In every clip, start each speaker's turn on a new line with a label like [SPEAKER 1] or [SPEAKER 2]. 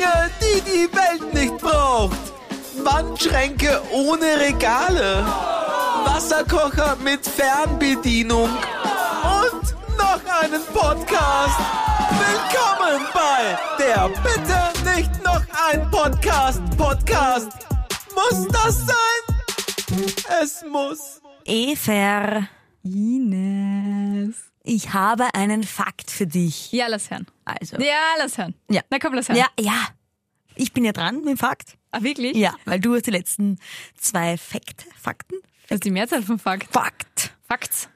[SPEAKER 1] Dinge, die die Welt nicht braucht. Wandschränke ohne Regale. Wasserkocher mit Fernbedienung. Und noch einen Podcast. Willkommen bei der Bitte nicht noch ein Podcast Podcast. Muss das sein? Es muss.
[SPEAKER 2] Efer,
[SPEAKER 3] Ines.
[SPEAKER 2] Ich habe einen Fakt für dich.
[SPEAKER 3] Ja, lass hören.
[SPEAKER 2] Also.
[SPEAKER 3] Ja, lass hören.
[SPEAKER 2] Ja.
[SPEAKER 3] Na komm, lass hören.
[SPEAKER 2] Ja, ja. Ich bin ja dran mit dem Fakt.
[SPEAKER 3] Ah, wirklich?
[SPEAKER 2] Ja, weil du hast die letzten zwei Fakte, Fakten?
[SPEAKER 3] Das ist die Mehrzahl von Fakt.
[SPEAKER 2] Fakt.
[SPEAKER 3] Facts.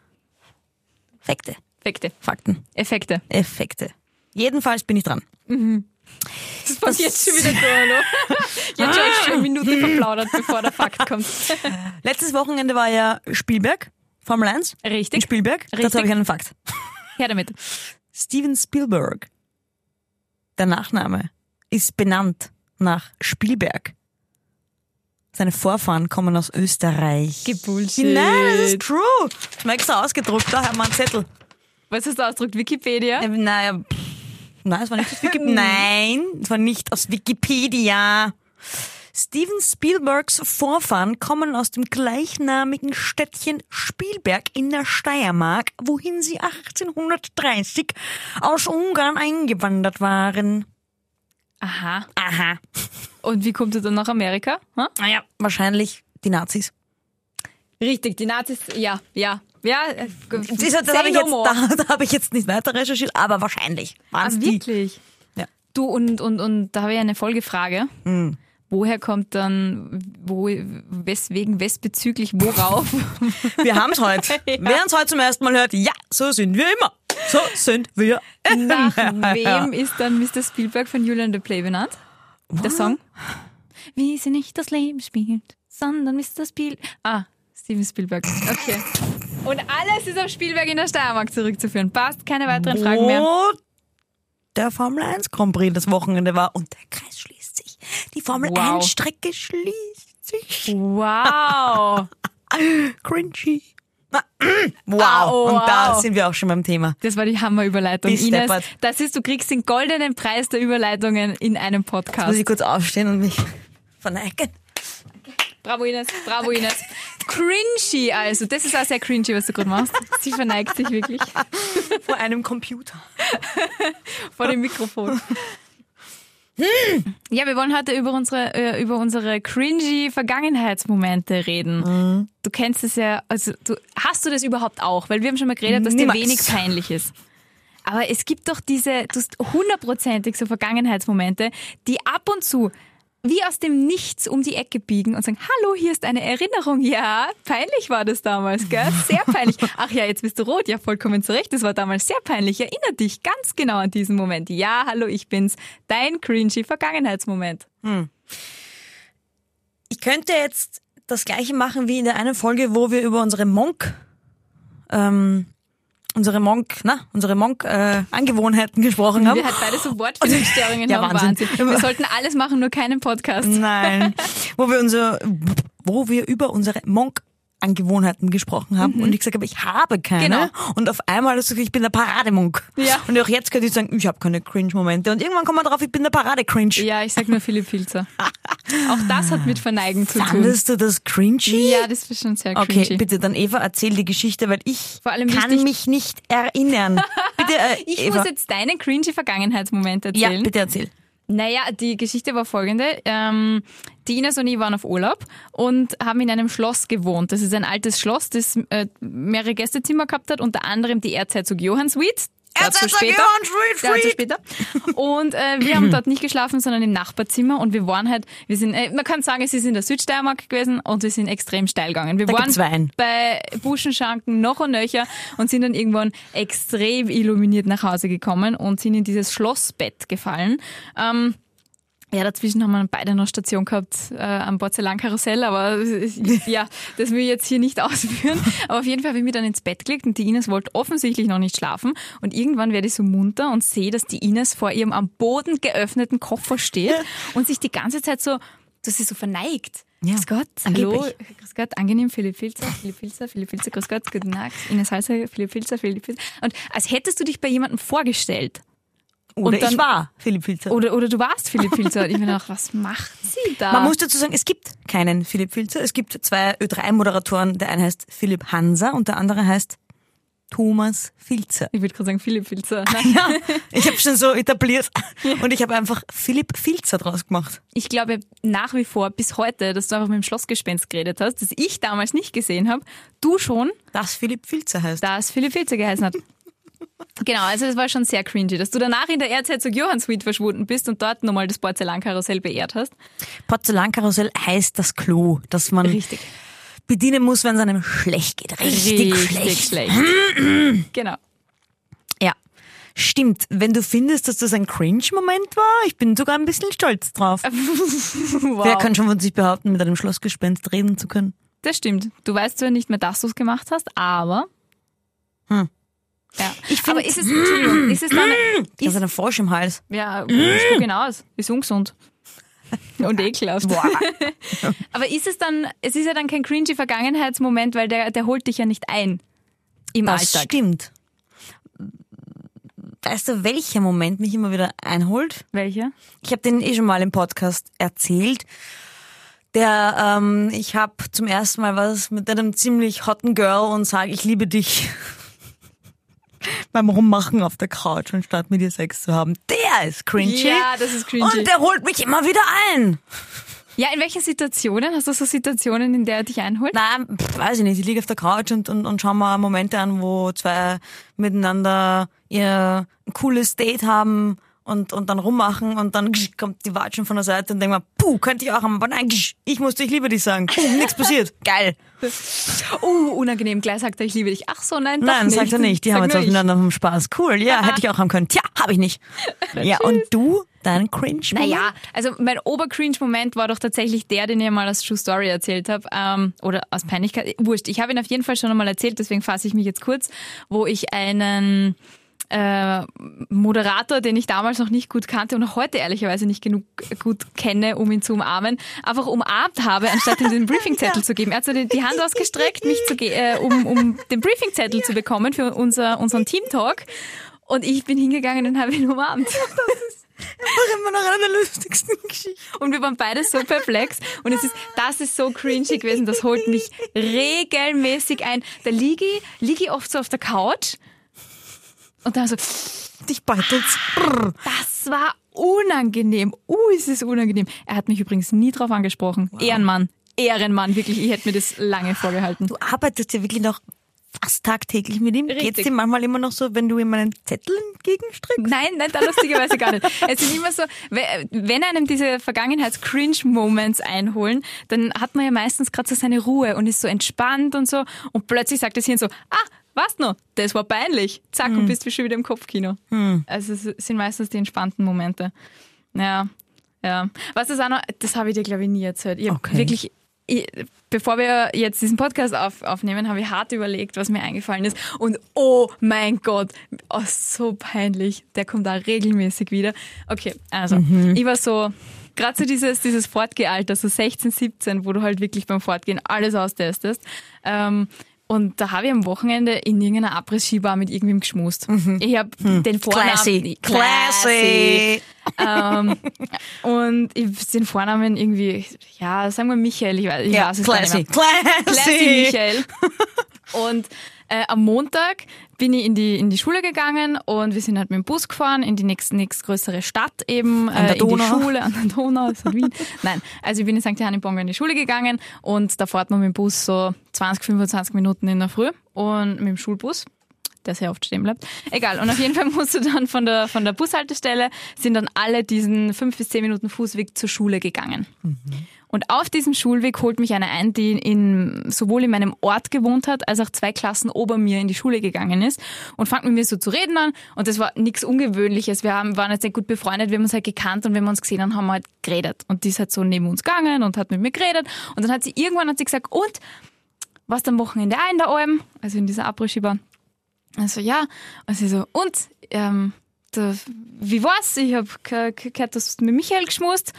[SPEAKER 2] Fakte.
[SPEAKER 3] Effekte.
[SPEAKER 2] Fakten.
[SPEAKER 3] Effekte.
[SPEAKER 2] Effekte. Jedenfalls bin ich dran.
[SPEAKER 3] Das kommt jetzt schon wieder durch? Jetzt schon eine Minute verplaudert, bevor der Fakt kommt.
[SPEAKER 2] Letztes Wochenende war ja Spielberg, Formel 1. In
[SPEAKER 3] Richtig.
[SPEAKER 2] Spielberg.
[SPEAKER 3] Richtig.
[SPEAKER 2] Dazu habe ich einen Fakt.
[SPEAKER 3] Her damit.
[SPEAKER 2] Steven Spielberg, der Nachname, ist benannt nach Spielberg. Seine Vorfahren kommen aus Österreich.
[SPEAKER 3] Gebullshit.
[SPEAKER 2] Nein, das ist true. Ich habe extra ausgedruckt, da haben wir einen Zettel.
[SPEAKER 3] Was du ausgedruckt? Wikipedia?
[SPEAKER 2] Äh, Naja, pff, nein, es war nicht aus Wikipedia. Nein, es war nicht aus Wikipedia. Steven Spielbergs Vorfahren kommen aus dem gleichnamigen Städtchen Spielberg in der Steiermark, wohin sie 1830 aus Ungarn eingewandert waren.
[SPEAKER 3] Aha.
[SPEAKER 2] Aha.
[SPEAKER 3] Und wie kommt er dann nach Amerika? Hm?
[SPEAKER 2] Naja, wahrscheinlich die Nazis.
[SPEAKER 3] Richtig, die Nazis, ja, ja. Ja,
[SPEAKER 2] Das, das habe ich, jetzt- da, da hab ich jetzt nicht weiter recherchiert, aber wahrscheinlich waren
[SPEAKER 3] Ah,
[SPEAKER 2] es die.
[SPEAKER 3] wirklich?
[SPEAKER 2] Ja.
[SPEAKER 3] Du, und, und, und da habe ich eine Folgefrage.
[SPEAKER 2] Hm.
[SPEAKER 3] Woher kommt dann, wo, weswegen, wesbezüglich, worauf?
[SPEAKER 2] Wir haben es heute. Wer uns heute zum ersten Mal hört, ja, so sind wir immer. So sind wir
[SPEAKER 3] Nach
[SPEAKER 2] immer.
[SPEAKER 3] wem ist dann Mr. Spielberg von Julian the Play benannt? Der Song? Wie sie nicht das Leben spielt, sondern Mr. Spiel... Ah, Steven Spielberg. Okay. Und alles ist auf Spielberg in der Steiermark zurückzuführen. Passt, keine weiteren Fragen mehr.
[SPEAKER 2] Wo der Formel 1 Grand Prix das Wochenende war und der Kreis schließt sich. Die Formel
[SPEAKER 3] Wow.
[SPEAKER 2] 1 Strecke schließt sich.
[SPEAKER 3] Wow.
[SPEAKER 2] Cringy. Wow.
[SPEAKER 3] Ah, oh,
[SPEAKER 2] Und da
[SPEAKER 3] wow.
[SPEAKER 2] sind wir auch schon beim Thema.
[SPEAKER 3] Das war die Hammerüberleitung. Ines, das ist, du kriegst den goldenen Preis der Überleitungen in einem
[SPEAKER 2] Muss
[SPEAKER 3] Podcast.
[SPEAKER 2] ich kurz aufstehen und mich verneigen.
[SPEAKER 3] Bravo Ines, bravo Ines. Cringy also, das ist auch sehr cringy, was du gerade machst. Sie verneigt sich wirklich
[SPEAKER 2] Vor einem Computer.
[SPEAKER 3] vor dem Mikrofon. Ja, wir wollen heute über unsere, äh, über unsere cringy Vergangenheitsmomente reden. Du kennst es ja, also du, hast du das überhaupt auch? Weil wir haben schon mal geredet, dass
[SPEAKER 2] Niemals.
[SPEAKER 3] dir wenig peinlich ist. Aber es gibt doch diese, du hast hundertprozentig so Vergangenheitsmomente, die ab und zu wie aus dem Nichts um die Ecke biegen und sagen, hallo, hier ist eine Erinnerung. Ja, peinlich war das damals, gell? Sehr peinlich. Ach ja, jetzt bist du rot. Ja, vollkommen zu Recht. Das war damals sehr peinlich. Erinner dich ganz genau an diesen Moment. Ja, hallo, ich bin's. Dein cringy Vergangenheitsmoment.
[SPEAKER 2] Ich könnte jetzt das gleiche machen wie in der einen Folge, wo wir über unsere Monk, ähm, unsere Monk, na, unsere Monk äh, Angewohnheiten gesprochen haben.
[SPEAKER 3] Wir halt beide so Wortfindungsstörungen
[SPEAKER 2] Ja,
[SPEAKER 3] haben.
[SPEAKER 2] Wahnsinn.
[SPEAKER 3] Wahnsinn. Wir sollten alles machen, nur keinen Podcast.
[SPEAKER 2] Nein, wo wir unser, wo wir über unsere Monk Angewohnheiten gesprochen haben und ich gesagt habe, ich habe keine.
[SPEAKER 3] Genau.
[SPEAKER 2] Und auf einmal hast du gesagt, ich bin der Parademunk.
[SPEAKER 3] Ja.
[SPEAKER 2] Und auch jetzt könnte ich sagen, ich habe keine Cringe-Momente. Und irgendwann kommt man drauf, ich bin der Parade-Cringe.
[SPEAKER 3] Ja, ich sag nur Philipp Filzer. Auch das hat mit Verneigen zu tun.
[SPEAKER 2] Fandest du das cringy?
[SPEAKER 3] Ja, das ist schon sehr
[SPEAKER 2] Okay,
[SPEAKER 3] cringy.
[SPEAKER 2] bitte dann Eva, erzähl die Geschichte, weil ich kann mich nicht erinnern. Bitte, äh,
[SPEAKER 3] Ich
[SPEAKER 2] Eva.
[SPEAKER 3] muss jetzt deinen cringy Vergangenheitsmoment
[SPEAKER 2] ja,
[SPEAKER 3] erzählen.
[SPEAKER 2] bitte erzähl.
[SPEAKER 3] Naja, die Geschichte war folgende. Ähm, die Ines und ich waren auf Urlaub und haben in einem Schloss gewohnt. Das ist ein altes Schloss, das äh, mehrere Gästezimmer gehabt hat, unter anderem die Erzherzog Johann Suite. Dazu später. Dazu später. Und äh, wir haben dort nicht geschlafen, sondern im Nachbarzimmer und wir waren halt, wir sind, äh, man kann sagen, es ist in der Südsteiermark gewesen und wir sind extrem steil gegangen. Wir
[SPEAKER 2] Da
[SPEAKER 3] waren
[SPEAKER 2] Wein.
[SPEAKER 3] bei Buschenschanken noch und nöcher und sind dann irgendwann extrem illuminiert nach Hause gekommen und sind in dieses Schlossbett gefallen. Ähm, ja, dazwischen haben wir beide noch Station gehabt äh, am Porzellankarussell, aber ja, das will ich jetzt hier nicht ausführen. Aber auf jeden Fall habe ich mich dann ins Bett gelegt und die Ines wollte offensichtlich noch nicht schlafen. Und irgendwann werde ich so munter und sehe, dass die Ines vor ihrem am Boden geöffneten Koffer steht und sich die ganze Zeit so, dass sie so verneigt.
[SPEAKER 2] Ja,
[SPEAKER 3] Grüß Gott, hallo,
[SPEAKER 2] angeblich.
[SPEAKER 3] grüß Gott, angenehm, Philipp Filzer, Philipp Filzer, Philipp Filzer, grüß Gott, guten Tag, Ines Halser, Philipp Filzer, Philipp Filzer. Und als hättest du dich bei jemandem vorgestellt.
[SPEAKER 2] Oder
[SPEAKER 3] Und dann-
[SPEAKER 2] ich war Philipp Filzer.
[SPEAKER 3] Oder, oder du warst Philipp Filzer. Ich mir gedacht, was macht sie da?
[SPEAKER 2] Man muss dazu sagen, es gibt keinen Philipp Filzer. Es gibt zwei Ö3-Moderatoren. Der eine heißt Philipp Hanser und der andere heißt Thomas Filzer.
[SPEAKER 3] ich würde gerade sagen Philipp Filzer. Nein.
[SPEAKER 2] Ja, ich habe schon so etabliert und ich habe einfach Philipp Filzer draus gemacht.
[SPEAKER 3] Ich glaube nach wie vor bis heute, dass du einfach mit dem Schlossgespenst geredet hast, das ich damals nicht gesehen habe, du schon,
[SPEAKER 2] Das Philipp Filzer heißt.
[SPEAKER 3] dass Philipp Filzer geheißen hat. Genau, also das war schon sehr cringy, dass du danach in der Erzherzog Johann Suite verschwunden bist und dort nochmal das Porzellankarussell beehrt hast.
[SPEAKER 2] Porzellankarussell heißt das Klo, das man
[SPEAKER 3] Richtig.
[SPEAKER 2] bedienen muss, wenn es einem schlecht geht. Richtig, schlecht.
[SPEAKER 3] schlecht. genau.
[SPEAKER 2] Ja, stimmt. Wenn du findest, dass das ein Cringe-Moment war, ich bin sogar ein bisschen stolz drauf.
[SPEAKER 3] Wow.
[SPEAKER 2] Wer kann schon von sich behaupten, mit einem Schlossgespenst reden zu können?
[SPEAKER 3] Das stimmt. Du weißt zwar nicht mehr, dass du es gemacht hast, aber.
[SPEAKER 2] Hm.
[SPEAKER 3] Ja.
[SPEAKER 2] Ich find-
[SPEAKER 3] aber ist es, Entschuldigung, ist es dann,
[SPEAKER 2] Ich
[SPEAKER 3] ist,
[SPEAKER 2] habe einen Frosch im Hals.
[SPEAKER 3] ja, spuck ihn aus. Ist ungesund. Und ekelhaft.
[SPEAKER 2] Boah.
[SPEAKER 3] Aber ist es dann, es ist ja dann kein cringy Vergangenheitsmoment, weil der, der holt dich ja nicht ein. Im
[SPEAKER 2] Das
[SPEAKER 3] Alltag.
[SPEAKER 2] stimmt. Weißt du, welcher Moment mich immer wieder einholt?
[SPEAKER 3] Welcher?
[SPEAKER 2] Ich habe den eh schon mal im Podcast erzählt. Der, ähm, ich habe zum ersten Mal was mit einem ziemlich hotten Girl und sage, ich liebe dich. Beim Rummachen auf der Couch, anstatt mit ihr Sex zu haben. Der ist cringy.
[SPEAKER 3] Ja, das ist cringy.
[SPEAKER 2] Und der holt mich immer wieder ein.
[SPEAKER 3] Ja, in welchen Situationen? Hast du so Situationen, in der er dich einholt?
[SPEAKER 2] Nein, weiß ich nicht. Ich liege auf der Couch und, und, und schau mal Momente an, wo zwei miteinander ihr cooles Date haben und, und dann rummachen und dann kommt die Watschen von der Seite und denkt man, puh, könnte ich auch haben, aber nein, gsch, ich musste ich liebe dich sagen. Puh, nichts passiert. Geil.
[SPEAKER 3] Oh, unangenehm. Gleich sagt er, ich liebe dich. Ach so, nein, doch
[SPEAKER 2] Nein,
[SPEAKER 3] nicht.
[SPEAKER 2] sagt er nicht. Die
[SPEAKER 3] Sag
[SPEAKER 2] haben jetzt aufeinander vom Spaß. Cool, ja, hätte ich auch haben können. Tja, habe ich nicht. Ja, und du, dein cringe
[SPEAKER 3] Naja, also mein Obercringe-Moment war doch tatsächlich der, den ich mal als True Story erzählt habe. Ähm, oder aus Peinlichkeit. Wurscht, ich habe ihn auf jeden Fall schon einmal erzählt, deswegen fasse ich mich jetzt kurz, wo ich einen äh, Moderator, den ich damals noch nicht gut kannte und auch heute ehrlicherweise nicht genug gut kenne, um ihn zu umarmen, einfach umarmt habe, anstatt ihm den Briefingzettel zu geben. Er hat so die, die Hand ausgestreckt, mich zu äh, um, um den Briefingzettel zu bekommen für unser, unseren Team-Talk. Und ich bin hingegangen und habe ihn umarmt.
[SPEAKER 2] Einfach immer noch einer der lustigsten Geschichten.
[SPEAKER 3] Und wir waren beide so perplex. Und es ist, das ist so cringy gewesen. Das holt mich regelmäßig ein. Da liege ich, liege ich oft so auf der Couch. Und dann so,
[SPEAKER 2] Dich beutelt's. Brrr.
[SPEAKER 3] das war unangenehm. Uh, ist es unangenehm. Er hat mich übrigens nie drauf angesprochen. Ehrenmann. Ehrenmann, wirklich. Ich hätte mir das lange vorgehalten.
[SPEAKER 2] Du arbeitest ja wirklich noch fast tagtäglich mit ihm.
[SPEAKER 3] Richtig.
[SPEAKER 2] Geht's dir manchmal immer noch so, wenn du ihm einen Zettel entgegenstreckst?
[SPEAKER 3] Nein, nein, da lustigerweise gar nicht. Es sind immer so, we- wenn einem diese Vergangenheits-Cringe-Moments einholen, dann hat man ja meistens gerade so seine Ruhe und ist so entspannt und so und plötzlich sagt das Hirn so, ah, was noch? Das war peinlich. Zack, und bist du schon wieder im Kopfkino. Also es sind meistens die entspannten Momente. Ja, ja. Was das auch noch, das habe ich dir, glaube ich, nie erzählt. Ich
[SPEAKER 2] Okay.
[SPEAKER 3] wirklich, ich, bevor wir jetzt diesen Podcast auf, aufnehmen, habe ich hart überlegt, was mir eingefallen ist. Und oh mein Gott, oh, so peinlich. Der kommt da regelmäßig wieder. Okay, also, ich war so, gerade so dieses, dieses Fortgealter, so 16, 17, wo du halt wirklich beim Fortgehen alles austestest. Ähm, und da habe ich am Wochenende in irgendeiner Abriss-Skibar mit irgendwem geschmust. Ich habe den Vornamen...
[SPEAKER 2] Classy. Classy.
[SPEAKER 3] ähm, und ich den Vornamen irgendwie, ja, sagen wir Michael, ich weiß, ich
[SPEAKER 2] Ja,
[SPEAKER 3] weiß es gar nicht
[SPEAKER 2] classy.
[SPEAKER 3] mehr.
[SPEAKER 2] Classy.
[SPEAKER 3] Classy Michael. Und äh, am Montag bin ich in die, in die Schule gegangen und wir sind halt mit dem Bus gefahren in die nächste, nächstgrößere Stadt eben,
[SPEAKER 2] An der
[SPEAKER 3] äh, in die
[SPEAKER 2] Donau.
[SPEAKER 3] Schule, an der Donau, halt Wien. Nein, also ich bin in St. Johann in Bonga in die Schule gegangen und da fährt man mit dem Bus so 20, 25 Minuten in der Früh und mit dem Schulbus der sehr oft stehen bleibt. Egal. Und auf jeden Fall musst du dann von der, von der Bushaltestelle, sind dann alle diesen fünf bis zehn Minuten Fußweg zur Schule gegangen. Und auf diesem Schulweg holt mich eine ein, die in, sowohl in meinem Ort gewohnt hat, als auch zwei Klassen ober mir in die Schule gegangen ist und fängt mit mir so zu reden an. Und das war nichts Ungewöhnliches. Wir haben, waren jetzt sehr gut befreundet, wir haben uns halt gekannt und wenn wir uns gesehen haben, haben wir halt geredet. Und die ist halt so neben uns gegangen und hat mit mir geredet. Und dann hat sie irgendwann hat sie gesagt, und warst am Wochenende auch in der Alm, also in dieser Abriss-Skibar. Also ja, und sie so, und, ähm, da, wie war's? Ich hab ge- ge- gehört, dass du mit Michael geschmust.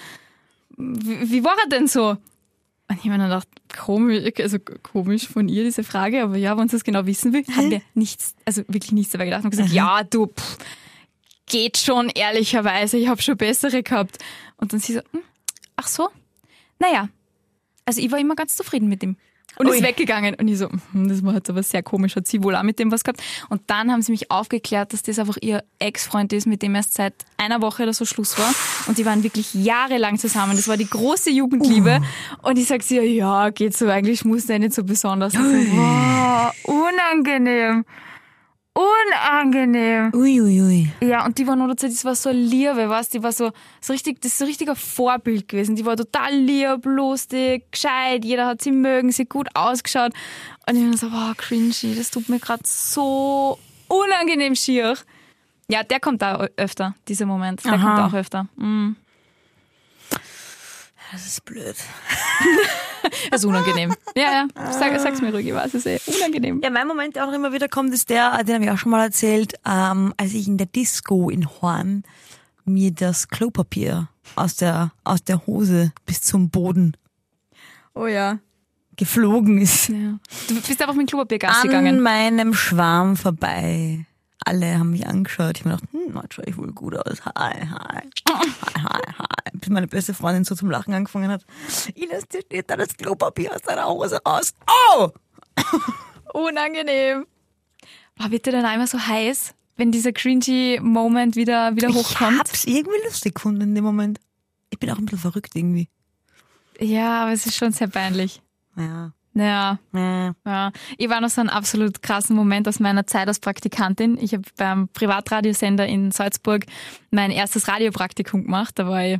[SPEAKER 3] Wie, wie war er denn so? Und ich hab mir gedacht, komisch, also komisch von ihr diese Frage, aber ja, wenn sie es genau wissen will, haben wir nichts, also wirklich nichts dabei gedacht und gesagt, ja, du, pff, geht schon, ehrlicherweise, ich habe schon bessere gehabt. Und dann sie so, hm, ach so, naja, also ich war immer ganz zufrieden mit ihm. Und
[SPEAKER 2] Ui.
[SPEAKER 3] ist weggegangen. Und ich so, hm, das war jetzt aber sehr komisch, hat sie wohl auch mit dem was gehabt. Und dann haben sie mich aufgeklärt, dass das einfach ihr Ex-Freund ist, mit dem erst seit einer Woche oder so Schluss war. Und die waren wirklich jahrelang zusammen. Das war die große Jugendliebe. Und ich sag sie, ja, geht so, eigentlich muss der nicht so besonders. So, wow, unangenehm. Unangenehm.
[SPEAKER 2] Uiuiui.
[SPEAKER 3] Ja, und die war noch dazu, das war so Liebe, weißt die war so, so richtig, das ist so ein richtiger Vorbild gewesen. Die war total lieb, lustig, gescheit, jeder hat sie mögen, sie hat gut ausgeschaut. Und ich war so, wow, cringy, das tut mir gerade so unangenehm schier. Ja, der kommt da öfter, dieser Moment. Der
[SPEAKER 2] Aha.
[SPEAKER 3] kommt auch öfter. Mhm.
[SPEAKER 2] Das ist blöd.
[SPEAKER 3] Das ist unangenehm. ja, ja, Sag, sag's mir ruhig, ich weiß es eh. Unangenehm.
[SPEAKER 2] Ja, mein Moment, der auch immer wieder kommt, ist der, den habe ich auch schon mal erzählt, ähm, als ich in der Disco in Horn mir das Klopapier aus der, aus der Hose bis zum Boden
[SPEAKER 3] Oh ja.
[SPEAKER 2] geflogen ist.
[SPEAKER 3] ja. Du bist einfach mit dem Klopapiergas
[SPEAKER 2] An
[SPEAKER 3] gegangen.
[SPEAKER 2] meinem Schwarm vorbei. Alle haben mich angeschaut. Ich habe mir gedacht, hm, heute schaue ich wohl gut aus. Hi, hi. Hi, hi, hi. Bis meine beste Freundin so zum Lachen angefangen hat. Ines, dir steht da das Klopapier aus deiner Hose raus. Oh!
[SPEAKER 3] Unangenehm. Wird dir dann einmal so heiß, wenn dieser cringy Moment wieder, wieder
[SPEAKER 2] Ich
[SPEAKER 3] hochkommt?
[SPEAKER 2] hab's irgendwie lustig gefunden in dem Moment. Ich bin auch ein bisschen verrückt irgendwie.
[SPEAKER 3] Ja, aber es ist schon sehr peinlich.
[SPEAKER 2] Ja.
[SPEAKER 3] Ja,
[SPEAKER 2] ja.
[SPEAKER 3] ja. Ich war noch so einen absolut krassen Moment aus meiner Zeit als Praktikantin. Ich habe beim Privatradiosender in Salzburg mein erstes Radiopraktikum gemacht. Da war ich,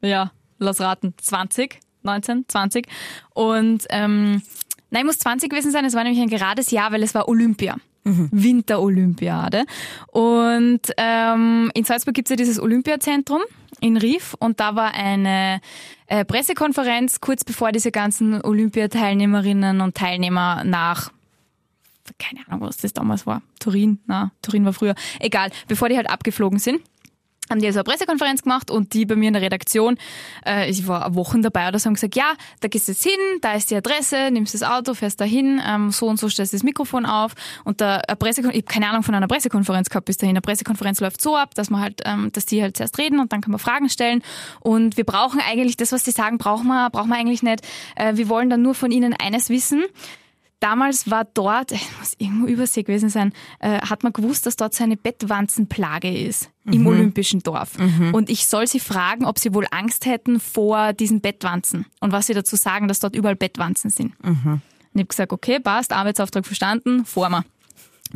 [SPEAKER 3] ja, lass raten, 20, 19, 20. Und ähm, nein, ich muss 20 gewesen sein. Es war nämlich ein gerades Jahr, weil es war Olympia. Winterolympiade. Und ähm, in Salzburg gibt's ja dieses Olympiazentrum in Rief und da war eine äh, Pressekonferenz kurz bevor diese ganzen Olympiateilnehmerinnen und Teilnehmer nach keine Ahnung, was das damals war. Turin, na, Turin war früher. Egal, bevor die halt abgeflogen sind haben die also eine Pressekonferenz gemacht und die bei mir in der Redaktion, äh, ich war Wochen dabei oder so, haben gesagt, ja, da gehst du jetzt hin, da ist die Adresse, nimmst das Auto, fährst da hin, ähm, so und so stellst du das Mikrofon auf und da eine Pressekon ich habe keine Ahnung von einer Pressekonferenz gehabt bis dahin. Eine Pressekonferenz läuft so ab, dass man halt, ähm, dass die halt zuerst reden und dann kann man Fragen stellen und wir brauchen eigentlich, das, was die sagen, brauchen wir, brauchen wir eigentlich nicht. Äh, wir wollen dann nur von ihnen eines wissen. Damals war dort, es muss irgendwo Übersee gewesen sein, äh, hat man gewusst, dass dort so eine Bettwanzenplage ist im Olympischen Dorf. Und ich soll sie fragen, ob sie wohl Angst hätten vor diesen Bettwanzen und was sie dazu sagen, dass dort überall Bettwanzen sind. Und ich habe gesagt, okay, passt, Arbeitsauftrag verstanden, vor mir.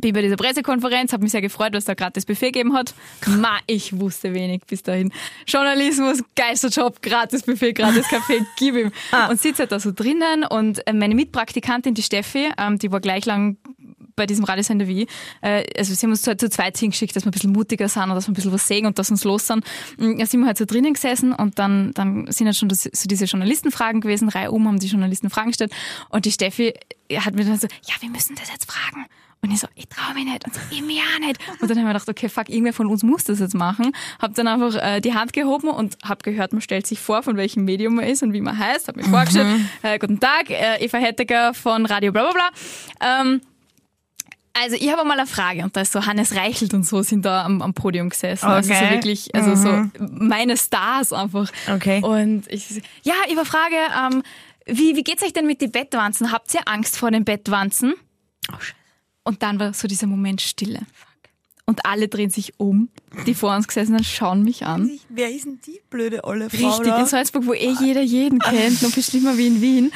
[SPEAKER 3] Bin bei dieser Pressekonferenz, habe mich sehr gefreut, was da das Buffet gegeben hat. Ma, ich wusste wenig bis dahin. Journalismus, Geisterjob, gratis Buffet, gratis Kaffee, gib ihm. Und sitze halt da so drinnen und äh, meine Mitpraktikantin, die Steffi, ähm, die war gleich lang bei diesem Radiosender wie ich. Äh, also sie haben uns halt zu zweit hingeschickt, dass wir ein bisschen mutiger sind und dass wir ein bisschen was sehen und dass uns los sind. Mm, Da sind wir halt so drinnen gesessen und dann, dann sind halt schon das, so diese Journalistenfragen gewesen. Reihe um haben die Journalisten Fragen gestellt und die Steffi hat mir dann so, ja, wir müssen das jetzt fragen. Und ich so, ich traue mich nicht. Und so, ich mir auch nicht. Und dann haben wir gedacht, okay, fuck, irgendwer von uns muss das jetzt machen. Hab dann einfach äh, die Hand gehoben und hab gehört, man stellt sich vor, von welchem Medium man ist und wie man heißt. Hab mich vorgestellt. Äh, guten Tag, äh, Eva Hettecker von Radio bla bla bla. Ähm, also ich habe mal eine Frage und da ist so Hannes Reichelt und so sind da am, am Podium gesessen. Also so
[SPEAKER 2] Okay.
[SPEAKER 3] wirklich, also so meine Stars einfach.
[SPEAKER 2] Okay.
[SPEAKER 3] Und ich, ja, eine Frage, ähm, wie, wie geht's euch denn mit den Bettwanzen? Habt ihr Angst vor den Bettwanzen?
[SPEAKER 2] Oh, Scheiße.
[SPEAKER 3] Und dann war so dieser Moment Stille. Und alle drehen sich um, die vor uns gesessen sind, schauen mich an.
[SPEAKER 2] Wer ist denn die blöde olle Frau
[SPEAKER 3] Richtig, in Salzburg, wo eh jeder jeden kennt, noch viel schlimmer wie in Wien.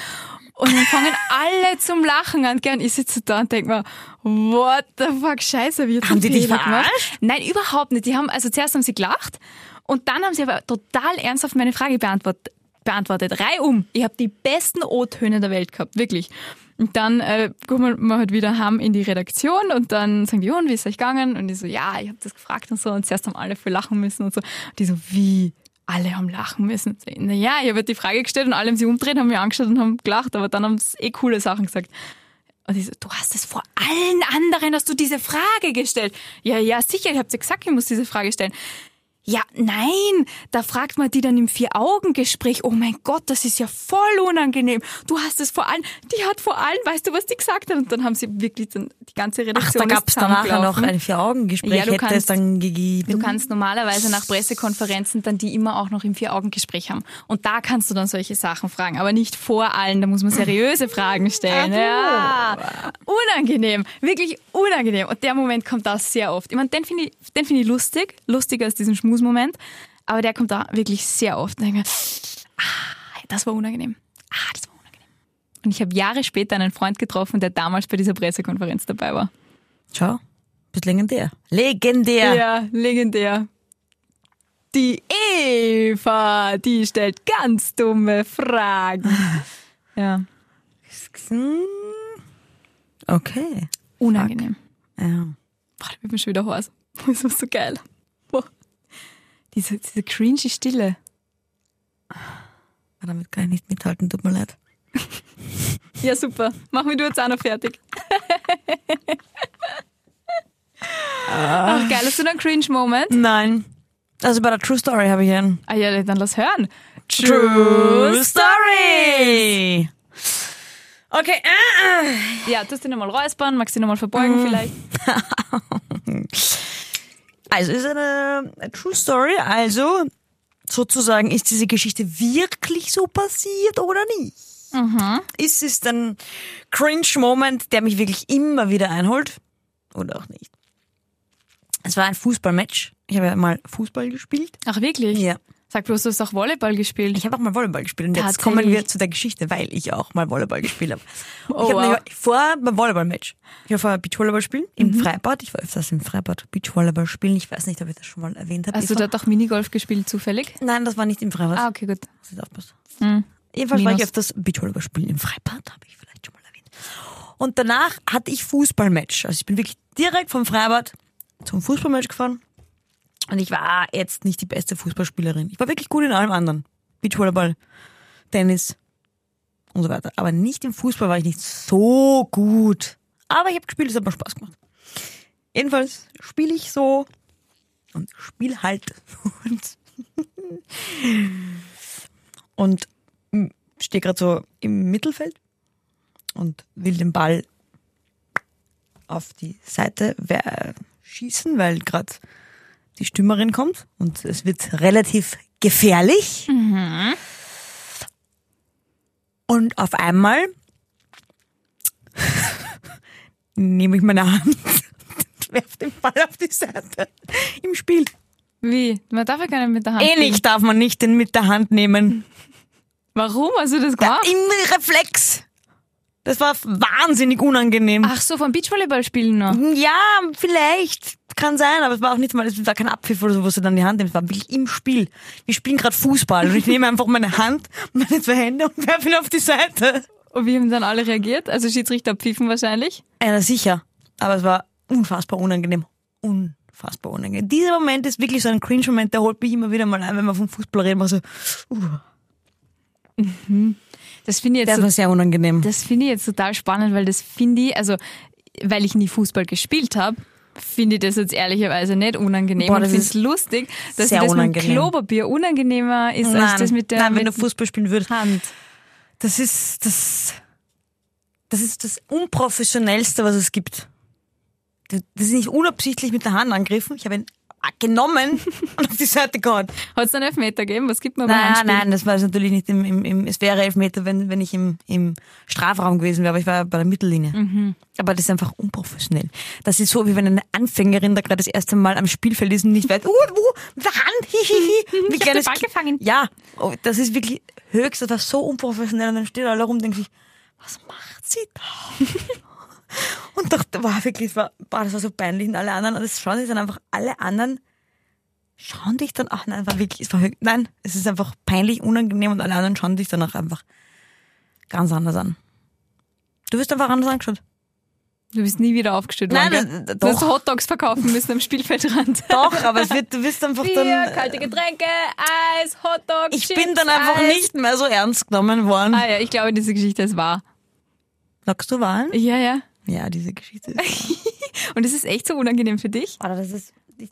[SPEAKER 3] Und dann fangen alle zum Lachen an. Gern, ich sitze da und denke mir, what the fuck, scheiße, wie
[SPEAKER 2] Haben die dich verarscht?
[SPEAKER 3] Nein, überhaupt nicht. Die haben, also zuerst haben sie gelacht und dann haben sie aber total ernsthaft meine Frage beantwortet. beantwortet. Reihum. Ich habe die besten O-Töne der Welt gehabt, wirklich. Und dann äh, kommen wir halt wieder heim in die Redaktion und dann sagen die, und wie ist euch gegangen? Und ich so, ja, ich habe das gefragt und so. Und zuerst haben alle viel lachen müssen und so. Und die so, wie? Alle haben lachen müssen. Naja, ich habe die Frage gestellt und alle haben sich umgedreht, haben mich angeschaut und haben gelacht, aber dann haben sie eh coole Sachen gesagt. Und ich so, du hast es vor allen anderen, hast du diese Frage gestellt. Ja, ja, sicher, ich habe dir gesagt, ich muss diese Frage stellen. Ja, nein, da fragt man die dann im Vier-Augen-Gespräch, oh mein Gott, das ist ja voll unangenehm. Du hast es vor allem, die hat vor allem, weißt du, was die gesagt hat? Und dann haben sie wirklich dann die ganze
[SPEAKER 2] Ach,
[SPEAKER 3] Redaktion
[SPEAKER 2] da
[SPEAKER 3] ist
[SPEAKER 2] gab es danach ja noch ein Vier-Augen-Gespräch,
[SPEAKER 3] Ja, du
[SPEAKER 2] hätte es
[SPEAKER 3] kannst-
[SPEAKER 2] dann gegeben.
[SPEAKER 3] Du kannst normalerweise nach Pressekonferenzen dann die immer auch noch im Vier-Augen-Gespräch haben. Und da kannst du dann solche Sachen fragen, aber nicht vor allen, da muss man seriöse Fragen stellen. Ja, unangenehm, wirklich unangenehm. Und der Moment kommt da sehr oft. Ich meine, den finde ich, den finde ich lustig, lustiger als diesen Schmusmoment, aber der kommt da wirklich sehr oft. Und denke mir, ah, das war unangenehm. Ah, das war unangenehm. Und ich habe Jahre später einen Freund getroffen, der damals bei dieser Pressekonferenz dabei war.
[SPEAKER 2] Schau, bist legendär. Legendär.
[SPEAKER 3] Ja, legendär. Die Eva, die stellt ganz dumme Fragen. Ja.
[SPEAKER 2] Okay.
[SPEAKER 3] unangenehm.
[SPEAKER 2] Ja.
[SPEAKER 3] Boah, da wird mir schon wieder heiß. Das war so geil. Diese, diese cringy Stille.
[SPEAKER 2] Damit kann ich nicht mithalten, tut mir leid.
[SPEAKER 3] Ja, super. Mach mich du jetzt auch noch fertig. Ach, geil. Hast du noch einen Cringe-Moment?
[SPEAKER 2] Nein. Also bei der True Story habe ich einen.
[SPEAKER 3] Ah ja, dann lass hören.
[SPEAKER 2] Story! Okay, äh,
[SPEAKER 3] Ja, tust du nochmal räuspern, magst du nochmal verbeugen vielleicht?
[SPEAKER 2] Also ist eine, eine True Story. Also sozusagen ist diese Geschichte wirklich so passiert oder nicht? Ist es ein Cringe-Moment, der mich wirklich immer wieder einholt oder auch nicht? Es war ein Fußballmatch. Ich habe ja mal Fußball gespielt.
[SPEAKER 3] Ach, wirklich?
[SPEAKER 2] Ja.
[SPEAKER 3] Sag bloß, du hast auch Volleyball gespielt.
[SPEAKER 2] Ich habe auch mal Volleyball gespielt und jetzt kommen wir zu der Geschichte, weil ich auch mal Volleyball gespielt habe.
[SPEAKER 3] Oh,
[SPEAKER 2] ich habe
[SPEAKER 3] wow.
[SPEAKER 2] vor beim Volleyball-Match. Ich war vorher Beachvolleyball spielen im
[SPEAKER 3] Mhm.
[SPEAKER 2] Freibad. Ich war öfters im Freibad Beachvolleyball spielen. Ich weiß nicht, ob ich das schon mal erwähnt habe.
[SPEAKER 3] Hast du dort auch Minigolf gespielt, zufällig?
[SPEAKER 2] Nein, das war nicht im Freibad.
[SPEAKER 3] Ah, okay, gut.
[SPEAKER 2] Muss ich aufpassen.
[SPEAKER 3] Mhm.
[SPEAKER 2] Jedenfalls war ich
[SPEAKER 3] Minus.
[SPEAKER 2] öfters Beachvolleyball spielen im Freibad, habe ich vielleicht schon mal erwähnt. Und danach hatte ich Fußballmatch. Also ich bin wirklich direkt vom Freibad zum Fußballmatch gefahren. Und ich war jetzt nicht die beste Fußballspielerin. Ich war wirklich gut in allem anderen. Beachvolleyball, Tennis und so weiter. Aber nicht im Fußball war ich nicht so gut. Aber ich habe gespielt, es hat mir Spaß gemacht. Jedenfalls spiele ich so und spiel halt. Und und stehe gerade so im Mittelfeld und will den Ball auf die Seite wer- schießen, weil gerade die Stürmerin kommt und es wird relativ gefährlich. Und auf einmal nehme ich meine Hand und werfe den Ball auf die Seite im Spiel.
[SPEAKER 3] Wie? Man darf ja keinen mit der Hand.
[SPEAKER 2] Ähnlich darf man nicht den mit der Hand nehmen.
[SPEAKER 3] Warum hast du das gemacht?
[SPEAKER 2] Im Reflex. Das war wahnsinnig unangenehm.
[SPEAKER 3] Ach so, vom Beachvolleyball spielen noch.
[SPEAKER 2] Ja, vielleicht. Kann sein, aber es war auch nicht mal, es war kein Abpfiff oder so, wo du dann die Hand nimmst. Es war wirklich im Spiel. Wir spielen gerade Fußball und ich nehme einfach meine Hand, meine zwei Hände und werfe ihn auf die Seite.
[SPEAKER 3] Und wie haben dann alle reagiert? Also Schiedsrichter pfiffen wahrscheinlich.
[SPEAKER 2] Ja, sicher. Aber es war unfassbar unangenehm. Unfassbar unangenehm. Dieser Moment ist wirklich so ein Cringe-Moment, der holt mich immer wieder mal ein, wenn man vom Fußball reden, man so, uh,
[SPEAKER 3] Das finde ich jetzt
[SPEAKER 2] das war sehr unangenehm.
[SPEAKER 3] Das finde ich jetzt total spannend, weil das finde ich, also weil ich nie Fußball gespielt habe, finde ich das jetzt ehrlicherweise nicht unangenehm
[SPEAKER 2] Boah,
[SPEAKER 3] und
[SPEAKER 2] das
[SPEAKER 3] finde es lustig, dass das mit
[SPEAKER 2] unangenehm.
[SPEAKER 3] dem Klopapier unangenehmer ist als das mit der
[SPEAKER 2] nein, wenn
[SPEAKER 3] mit
[SPEAKER 2] du Fußball spielen würdest.
[SPEAKER 3] Hand.
[SPEAKER 2] Das ist das, das ist das unprofessionellste, was es gibt. Das ist nicht unabsichtlich mit der Hand angegriffen. Ich habe ihn genommen und auf die Seite gehauen.
[SPEAKER 3] Hat es einen Elfmeter gegeben? Was gibt man beim
[SPEAKER 2] Nein,
[SPEAKER 3] Handspiel?
[SPEAKER 2] nein, das war es natürlich nicht im, im, im, es wäre Elfmeter, wenn, wenn ich im, im Strafraum gewesen wäre, aber ich war bei der Mittellinie. Aber das ist einfach unprofessionell. Das ist so, wie wenn eine Anfängerin da gerade das erste Mal am Spielfeld ist und nicht weiß, uh, wo, mit der Hand, hihihi. Wie
[SPEAKER 3] Ich hab
[SPEAKER 2] kleines
[SPEAKER 3] den Ball gefangen.
[SPEAKER 2] Ja, oh, das ist wirklich höchst, das war so unprofessionell und dann steht alle rum und denken sich, was macht sie da? und doch, da war wirklich, das war, boah, das war so peinlich und alle anderen, und das schauen sich dann einfach alle anderen schauen dich dann, ach nein, war wirklich, es war, nein, es ist einfach peinlich, unangenehm und alle anderen schauen dich danach einfach ganz anders an. Du wirst einfach anders angeschaut.
[SPEAKER 3] Du bist nie wieder aufgestellt
[SPEAKER 2] Nein,
[SPEAKER 3] worden,
[SPEAKER 2] äh?
[SPEAKER 3] Du hast. Hotdogs verkaufen müssen am Spielfeldrand.
[SPEAKER 2] Doch, aber es wird, du wirst einfach
[SPEAKER 3] Bier,
[SPEAKER 2] dann,
[SPEAKER 3] kalte Getränke, Eis, Hotdogs,
[SPEAKER 2] ich
[SPEAKER 3] Chips,
[SPEAKER 2] bin dann einfach
[SPEAKER 3] Eis.
[SPEAKER 2] nicht mehr so ernst genommen worden.
[SPEAKER 3] Ah ja, ich glaube, diese Geschichte ist wahr.
[SPEAKER 2] Sagst du Wahlen?
[SPEAKER 3] Ja, ja.
[SPEAKER 2] Ja, diese Geschichte.
[SPEAKER 3] Und es ist echt so unangenehm für dich?
[SPEAKER 2] Alter, das ist, ich,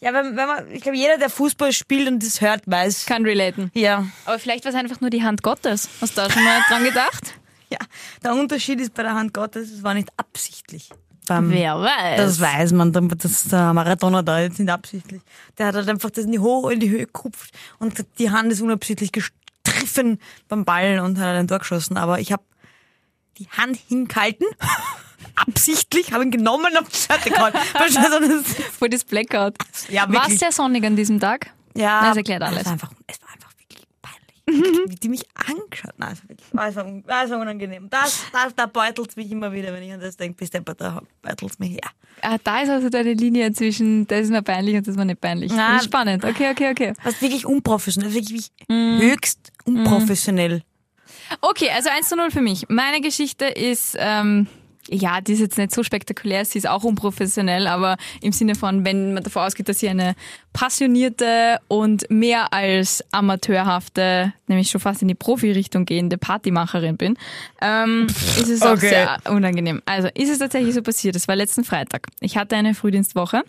[SPEAKER 2] ja, wenn, wenn man, ich glaube, jeder, der Fußball spielt und das hört, weiß.
[SPEAKER 3] Kann relaten.
[SPEAKER 2] Ja.
[SPEAKER 3] Aber vielleicht war es einfach nur die Hand Gottes. Hast du da schon mal dran gedacht?
[SPEAKER 2] Ja, der Unterschied ist bei der Hand Gottes, es war nicht absichtlich. Beim,
[SPEAKER 3] Wer weiß.
[SPEAKER 2] Das weiß man, der- das, der Maradona da jetzt nicht absichtlich. Der hat halt einfach das in die, Ho in die Höhe gekupft und die Hand ist unabsichtlich gestriffen beim Ball und hat ein Tor geschossen. Aber ich habe die Hand hingehalten, absichtlich, habe ihn genommen und Seite gehauen. Das-
[SPEAKER 3] Voll das Blackout.
[SPEAKER 2] Ja,
[SPEAKER 3] War es sehr sonnig an diesem Tag?
[SPEAKER 2] Ja,
[SPEAKER 3] Das erklärt alles.
[SPEAKER 2] Es war einfach, es war einfach wirklich peinlich. Wie die mich angeschaut haben. Also wirklich, war so, war so unangenehm. Das, das, da beutelt mich immer wieder, wenn ich an das denke. Bis der da beutelt mich, ja.
[SPEAKER 3] Ah, da ist also deine Linie zwischen, das ist mir peinlich und das war nicht peinlich.
[SPEAKER 2] Na,
[SPEAKER 3] das ist spannend. Okay, okay, okay.
[SPEAKER 2] Das ist wirklich unprofessionell, wirklich höchst unprofessionell.
[SPEAKER 3] Okay, also 1 zu 0 für mich. Meine Geschichte ist, ähm, ja, die ist jetzt nicht so spektakulär, sie ist auch unprofessionell, aber im Sinne von, wenn man davon ausgeht, dass ich eine passionierte und mehr als amateurhafte, nämlich schon fast in die Profi-Richtung gehende Partymacherin bin, ähm, ist es auch
[SPEAKER 2] Okay.
[SPEAKER 3] sehr unangenehm. Also ist es tatsächlich so passiert, es war letzten Freitag. Ich hatte eine Frühdienstwoche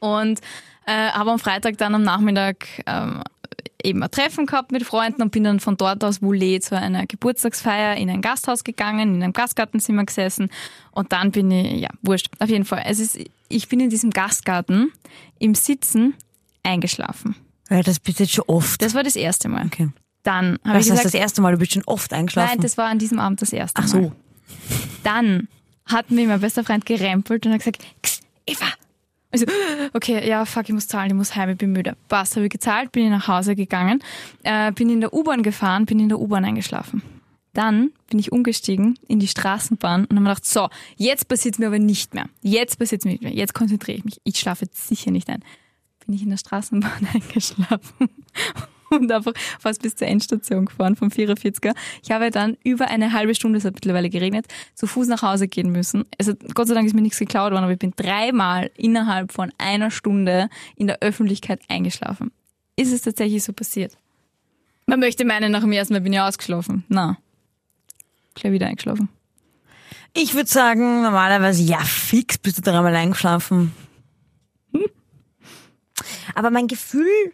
[SPEAKER 3] und äh, habe am Freitag dann am Nachmittag ähm, eben ein Treffen gehabt mit Freunden und bin dann von dort aus Woulet zu einer Geburtstagsfeier in ein Gasthaus gegangen, in einem Gastgartenzimmer gesessen und dann bin ich, ja, wurscht, auf jeden Fall. Es ist, ich bin in diesem Gastgarten im Sitzen eingeschlafen.
[SPEAKER 2] Ja, das bist jetzt schon oft.
[SPEAKER 3] Das war das erste Mal.
[SPEAKER 2] okay.
[SPEAKER 3] Dann habe
[SPEAKER 2] Das
[SPEAKER 3] ich
[SPEAKER 2] heißt,
[SPEAKER 3] gesagt,
[SPEAKER 2] das erste Mal, du bist schon oft eingeschlafen.
[SPEAKER 3] nein, das war an diesem Abend das erste
[SPEAKER 2] Ach
[SPEAKER 3] Mal.
[SPEAKER 2] so.
[SPEAKER 3] Dann hat mir mein bester Freund gerempelt und hat gesagt, "X, Eva. Also, okay, ja, fuck, ich muss zahlen, ich muss heim, ich bin müde. Passt, habe ich gezahlt, bin ich nach Hause gegangen, äh, bin in der U-Bahn gefahren, bin in der U-Bahn eingeschlafen. Dann bin ich umgestiegen in die Straßenbahn und habe gedacht, so, jetzt passiert mir aber nicht mehr. Jetzt passiert mir nicht mehr. Jetzt konzentriere ich mich. Ich schlafe jetzt sicher nicht ein. Bin ich in der Straßenbahn eingeschlafen und einfach fast bis zur Endstation gefahren vom 44er. Ich habe dann über eine halbe Stunde, es hat mittlerweile geregnet, zu Fuß nach Hause gehen müssen. Also Gott sei Dank ist mir nichts geklaut worden, aber ich bin dreimal innerhalb von einer Stunde in der Öffentlichkeit eingeschlafen. Ist es tatsächlich so passiert? Man möchte meinen, nach dem ersten Mal bin ich ausgeschlafen. Na, gleich wieder eingeschlafen.
[SPEAKER 2] Ich würde sagen, normalerweise, ja, fix bist du dreimal eingeschlafen. Aber mein Gefühl,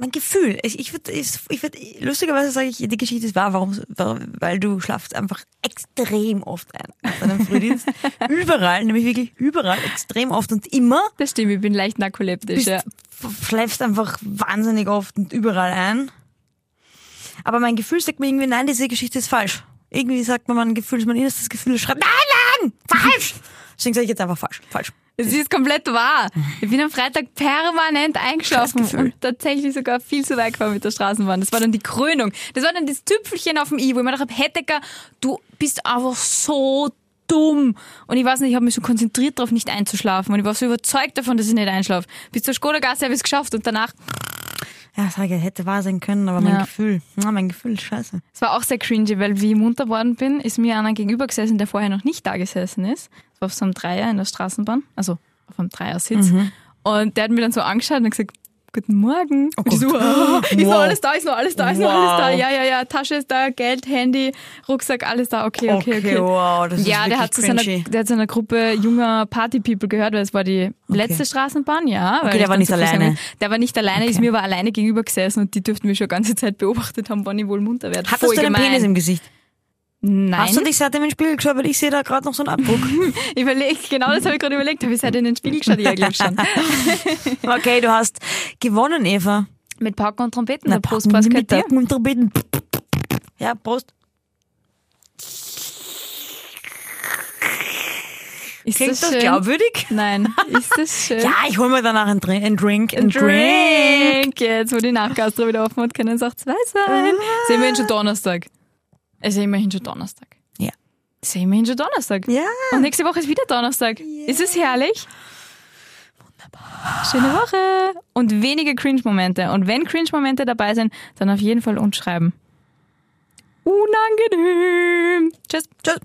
[SPEAKER 2] mein Gefühl, ich, ich würde, ich würd, lustigerweise sage ich, die Geschichte ist wahr, warum, warum, weil du schlafst einfach extrem oft ein. Bei deinem Frühdienst. überall, nämlich wirklich überall, extrem oft und immer.
[SPEAKER 3] Das stimmt, ich bin leicht narkoleptisch.
[SPEAKER 2] Bist,
[SPEAKER 3] Ja.
[SPEAKER 2] schläfst einfach wahnsinnig oft und überall ein. Aber mein Gefühl sagt mir irgendwie, nein, diese Geschichte ist falsch. Irgendwie sagt mir mein Gefühl, mein innerstes Gefühl schreibt, nein, nein, falsch. Deswegen sage ich jetzt einfach falsch, falsch.
[SPEAKER 3] Es ist komplett wahr. Ich bin am Freitag permanent eingeschlafen und tatsächlich sogar viel zu weit gefahren mit der Straßenbahn. Das war dann die Krönung. Das war dann das Tüpfelchen auf dem I, wo ich mir gedacht habe, Hettecker, du bist einfach so dumm. Und ich weiß nicht, ich habe mich so konzentriert darauf, nicht einzuschlafen. Und ich war so überzeugt davon, dass ich nicht einschlafe. Bis zur Skoda-Gasse habe ich es geschafft und danach,
[SPEAKER 2] Ja, sage, hätte wahr sein können, aber mein
[SPEAKER 3] Ja.
[SPEAKER 2] Gefühl, ja, mein Gefühl ist scheiße.
[SPEAKER 3] es war auch sehr cringy, weil wie ich munter worden bin, ist mir einer gegenüber gesessen, der vorher noch nicht da gesessen ist. Auf so einem Dreier in der Straßenbahn, also auf einem Dreiersitz. Und der hat mir dann so angeschaut und gesagt, Guten Morgen. Und ich so, ah, ist noch
[SPEAKER 2] Wow.
[SPEAKER 3] alles da, ist noch alles da, ist noch
[SPEAKER 2] Wow.
[SPEAKER 3] alles da. Ja, ja, ja, Tasche ist da, Geld, Handy, Rucksack, alles da. Okay, okay, okay.
[SPEAKER 2] wow, das ist
[SPEAKER 3] ja,
[SPEAKER 2] wirklich
[SPEAKER 3] der hat, zu seiner, der hat zu einer Gruppe junger Party-People gehört, weil es war die letzte Straßenbahn, ja. weil
[SPEAKER 2] der war nicht alleine.
[SPEAKER 3] Der war nicht alleine, ist
[SPEAKER 2] Okay.
[SPEAKER 3] mir aber alleine gegenüber gesessen und die dürften mich schon die ganze Zeit beobachtet haben, wann ich wohl munter werde.
[SPEAKER 2] Hattest
[SPEAKER 3] Voll
[SPEAKER 2] du einen
[SPEAKER 3] gemein.
[SPEAKER 2] Penis im Gesicht?
[SPEAKER 3] Nein.
[SPEAKER 2] Hast du dich seitdem im Spiegel geschaut? Weil ich sehe da gerade noch so einen Abdruck.
[SPEAKER 3] Überlegt, genau das habe ich gerade überlegt. Habe ich seit in den Spiegel geschaut? Ja, glaube schon.
[SPEAKER 2] okay, du hast gewonnen, Eva.
[SPEAKER 3] Mit Pauken und Trompeten,
[SPEAKER 2] Na,
[SPEAKER 3] der Prost, Prost,
[SPEAKER 2] mit der und Trompeten. Ja, Prost.
[SPEAKER 3] Ist
[SPEAKER 2] Klingt
[SPEAKER 3] das
[SPEAKER 2] das glaubwürdig?
[SPEAKER 3] Nein, ist das schön?
[SPEAKER 2] Ja, ich hol mir danach einen Drink. Einen Drink. Einen
[SPEAKER 3] Drink. Jetzt, wo die Nachgastro wieder offen hat, können es auch zwei sein. Ist immerhin schon Donnerstag. Es ist immerhin schon Donnerstag.
[SPEAKER 2] Ja.
[SPEAKER 3] Es ist immerhin schon Donnerstag.
[SPEAKER 2] Ja.
[SPEAKER 3] Und nächste Woche ist wieder Donnerstag. Ist es herrlich? Wunderbar. Schöne Woche. Und wenige Cringe-Momente. Und wenn Cringe-Momente dabei sind, dann auf jeden Fall uns schreiben. Unangenehm. Tschüss.
[SPEAKER 2] Tschüss.